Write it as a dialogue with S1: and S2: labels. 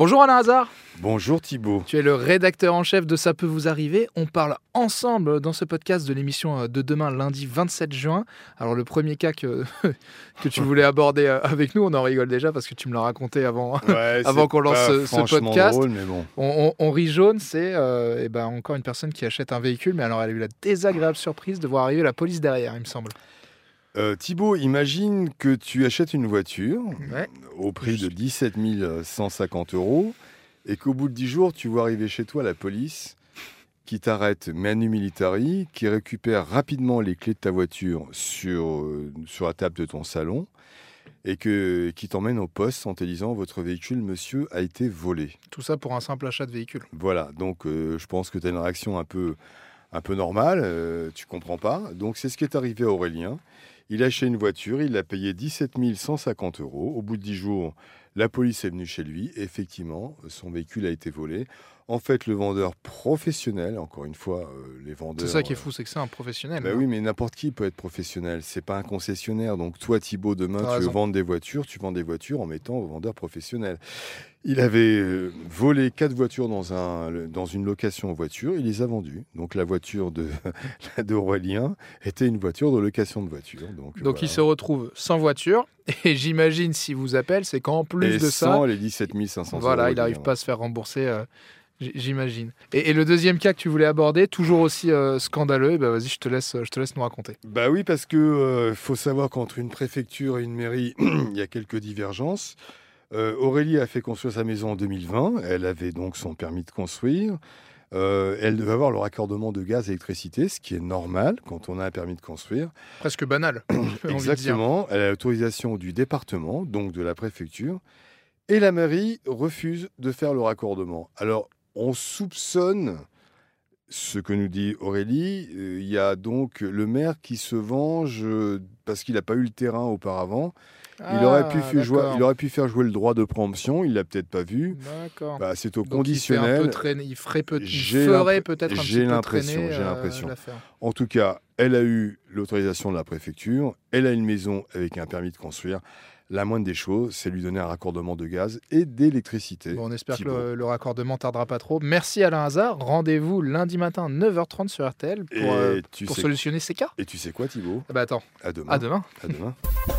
S1: Bonjour Alain Hazard.
S2: Bonjour Thibault.
S1: Tu es le rédacteur en chef de Ça peut vous arriver. On parle ensemble dans ce podcast de l'émission de demain, lundi 27 juin. Alors le premier cas que, que tu voulais aborder avec nous, on en rigole déjà parce que tu me l'as raconté avant, avant qu'on lance ce, podcast.
S2: Drôle, mais bon.
S1: on, rit jaune, c'est euh, eh ben, encore une personne qui achète un véhicule, mais alors elle a eu la désagréable surprise de voir arriver la police derrière, il me semble.
S2: Euh, Thibaut, imagine que tu achètes une voiture au prix de 17 150 euros et qu'au bout de 10 jours, tu vois arriver chez toi la police qui t'arrête manu militari, qui récupère rapidement les clés de ta voiture sur, euh, sur la table de ton salon et que, qui t'emmène au poste en te disant votre véhicule, monsieur, a été volé.
S1: Tout ça pour un simple achat de véhicule.
S2: Voilà, donc euh, je pense que tu as une réaction un peu, un peu normale, tu comprends pas. Donc c'est ce qui est arrivé à Aurélien. Il a acheté une voiture, il l'a payé 17 150 euros. Au bout de 10 jours, la police est venue chez lui. Effectivement, son véhicule a été volé. En fait, le vendeur professionnel, encore une fois, euh, les vendeurs.
S1: C'est ça qui est fou, c'est que c'est un professionnel.
S2: Bah oui, mais n'importe qui peut être professionnel. C'est pas un concessionnaire. Donc toi, Thibaut, demain, tu veux vendre des voitures, tu vends des voitures en mettant au vendeur professionnel. Il avait euh, volé quatre voitures dans, un, dans une location en voiture, il les a vendues. Donc la voiture de d'Aurélien était une voiture de location de voiture.
S1: Donc, donc il se retrouve sans voiture. Et j'imagine, si vous appelle, c'est qu'en plus de ça.
S2: les 17 500
S1: Voilà, il n'arrive pas à se faire rembourser. Euh, J'imagine. Et, le deuxième cas que tu voulais aborder, toujours aussi euh, scandaleux, bah vas-y, je te laisse, je te laisse nous raconter.
S2: Bah oui, parce que euh, faut savoir qu'entre une préfecture et une mairie, il y a quelques divergences. Euh, Aurélie a fait construire sa maison en 2020. Elle avait donc son permis de construire. Elle devait avoir le raccordement de gaz et électricité, ce qui est normal quand on a un permis de construire.
S1: Presque banal.
S2: Exactement. Elle a l'autorisation du département, donc de la préfecture. Et la mairie refuse de faire le raccordement. Alors, on soupçonne ce que nous dit Aurélie. Euh, il y a donc le maire qui se venge euh, parce qu'il n'a pas eu le terrain auparavant. Il, aurait pu ah, jouer, il aurait pu faire jouer le droit de préemption, il l'a peut-être pas vu. Bah, c'est au conditionnel.
S1: Il, ferait peut ferait peut-être un
S2: J'ai l'impression, j'ai euh, l'impression. en tout cas, elle a eu l'autorisation de la préfecture, elle a une maison avec un permis de construire. La moindre des choses, c'est lui donner un raccordement de gaz et d'électricité.
S1: on espère que le, raccordement tardera pas trop. Merci Alain Hazard. Rendez-vous lundi matin 9h30 sur RTL pour, euh, pour solutionner ces cas.
S2: Et tu sais quoi Thibaut?
S1: Ah bah attends.
S2: À demain.
S1: À demain.
S2: À demain.